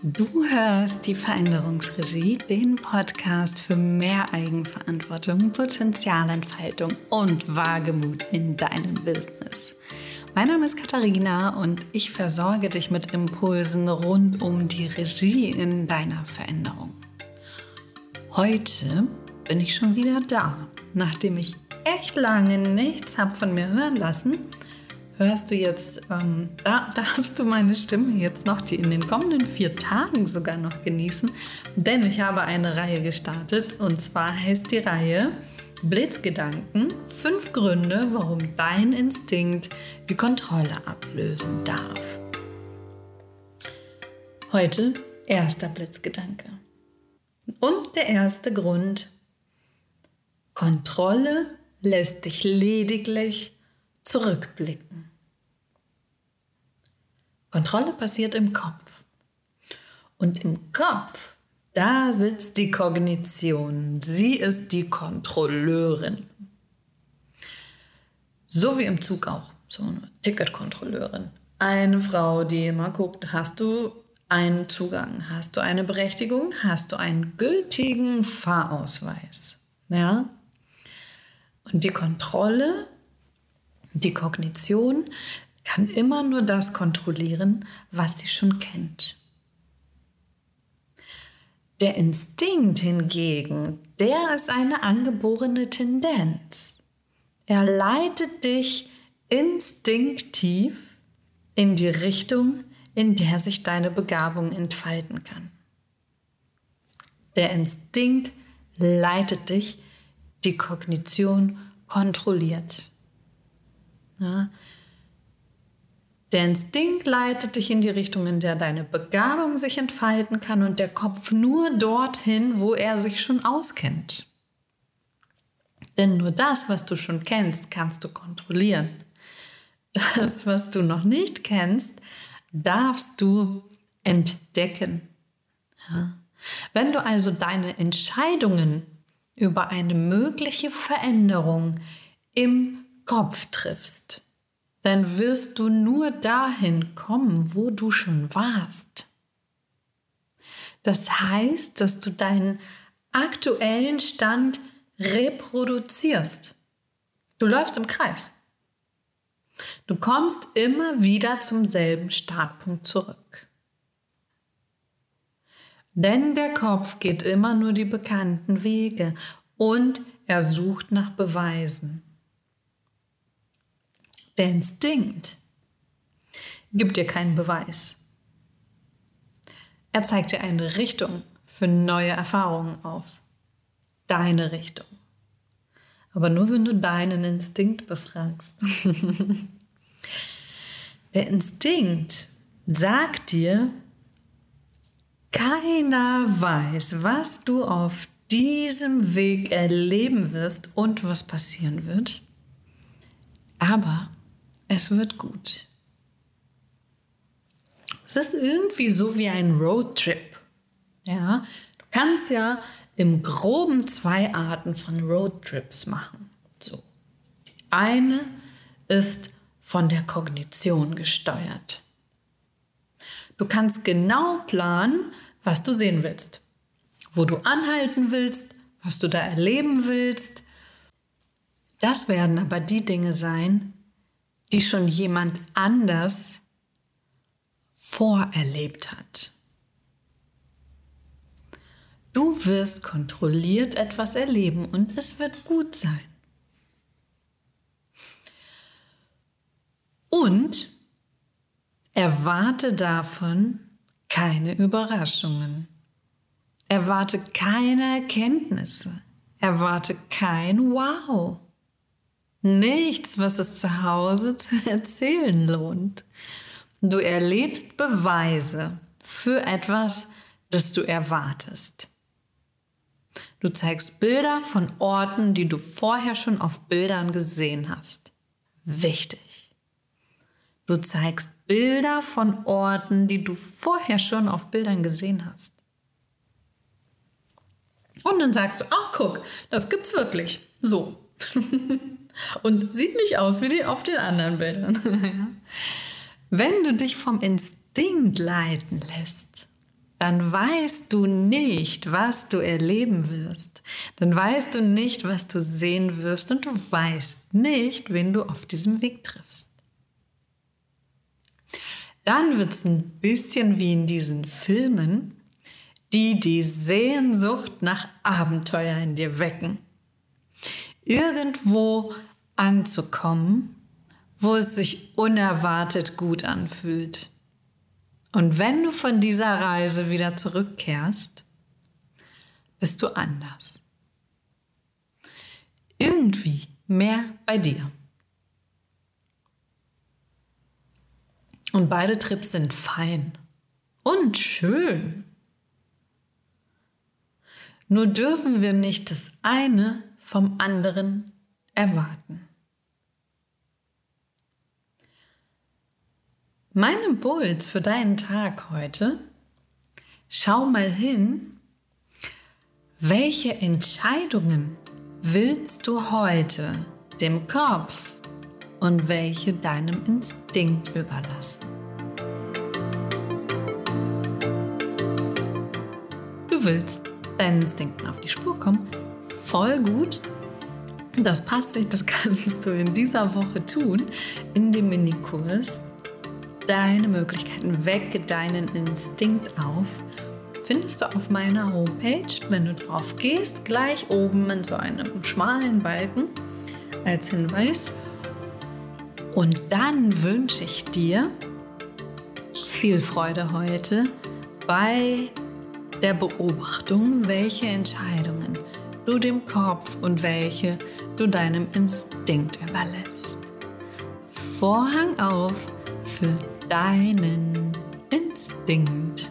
Du hörst die Veränderungsregie, den Podcast für mehr Eigenverantwortung, Potenzialentfaltung und Wagemut in deinem Business. Mein Name ist Katharina und ich versorge dich mit Impulsen rund um die Regie in deiner Veränderung. Heute bin ich schon wieder da, nachdem ich echt lange nichts habe von mir hören lassen hörst du jetzt, ähm, da darfst du meine Stimme jetzt noch die in den kommenden vier Tagen sogar noch genießen, denn ich habe eine Reihe gestartet und zwar heißt die Reihe Blitzgedanken, fünf Gründe, warum dein Instinkt die Kontrolle ablösen darf. Heute erster Blitzgedanke. Und der erste Grund, Kontrolle lässt dich lediglich zurückblicken. Kontrolle passiert im Kopf. Und im Kopf, da sitzt die Kognition. Sie ist die Kontrolleurin. So wie im Zug auch, so eine Ticketkontrolleurin. Eine Frau, die immer guckt, hast du einen Zugang, hast du eine Berechtigung, hast du einen gültigen Fahrausweis. Ja? Und die Kontrolle, die Kognition kann immer nur das kontrollieren, was sie schon kennt. Der Instinkt hingegen, der ist eine angeborene Tendenz. Er leitet dich instinktiv in die Richtung, in der sich deine Begabung entfalten kann. Der Instinkt leitet dich, die Kognition kontrolliert. Ja, der Instinkt leitet dich in die Richtung, in der deine Begabung sich entfalten kann und der Kopf nur dorthin, wo er sich schon auskennt. Denn nur das, was du schon kennst, kannst du kontrollieren. Das, was du noch nicht kennst, darfst du entdecken. Ja? Wenn du also deine Entscheidungen über eine mögliche Veränderung im Kopf triffst, dann wirst du nur dahin kommen, wo du schon warst. Das heißt, dass du deinen aktuellen Stand reproduzierst. Du läufst im Kreis. Du kommst immer wieder zum selben Startpunkt zurück. Denn der Kopf geht immer nur die bekannten Wege und er sucht nach Beweisen. Der Instinkt gibt dir keinen Beweis. Er zeigt dir eine Richtung für neue Erfahrungen auf. Deine Richtung. Aber nur wenn du deinen Instinkt befragst. Der Instinkt sagt dir, keiner weiß, was du auf diesem Weg erleben wirst und was passieren wird. Aber es wird gut. Es ist irgendwie so wie ein Roadtrip. Ja, du kannst ja im Groben zwei Arten von Roadtrips machen. So. eine ist von der Kognition gesteuert. Du kannst genau planen, was du sehen willst, wo du anhalten willst, was du da erleben willst. Das werden aber die Dinge sein, die schon jemand anders vorerlebt hat. Du wirst kontrolliert etwas erleben und es wird gut sein. Und erwarte davon keine Überraschungen. Erwarte keine Erkenntnisse. Erwarte kein Wow. Nichts, was es zu Hause zu erzählen lohnt. Du erlebst Beweise für etwas, das du erwartest. Du zeigst Bilder von Orten, die du vorher schon auf Bildern gesehen hast. Wichtig. Du zeigst Bilder von Orten, die du vorher schon auf Bildern gesehen hast. Und dann sagst du, ach guck, das gibt's wirklich. So. und sieht nicht aus wie die auf den anderen Bildern. Wenn du dich vom Instinkt leiten lässt, dann weißt du nicht, was du erleben wirst. Dann weißt du nicht, was du sehen wirst und du weißt nicht, wen du auf diesem Weg triffst. Dann wird es ein bisschen wie in diesen Filmen, die die Sehnsucht nach Abenteuer in dir wecken. Irgendwo anzukommen, wo es sich unerwartet gut anfühlt. Und wenn du von dieser Reise wieder zurückkehrst, bist du anders. Irgendwie mehr bei dir. Und beide Trips sind fein und schön. Nur dürfen wir nicht das eine vom anderen erwarten. Mein Impuls für deinen Tag heute, schau mal hin, welche Entscheidungen willst du heute dem Kopf und welche deinem Instinkt überlassen. Du willst deinen Instinkten auf die Spur kommen, voll gut. Das passt sich, das kannst du in dieser Woche tun, in dem Minikurs deine Möglichkeiten, wecke deinen Instinkt auf, findest du auf meiner Homepage, wenn du drauf gehst, gleich oben in so einem schmalen Balken als Hinweis. Und dann wünsche ich dir viel Freude heute bei der Beobachtung, welche Entscheidungen du dem Kopf und welche du deinem Instinkt überlässt. Vorhang auf für deinen Instinkt.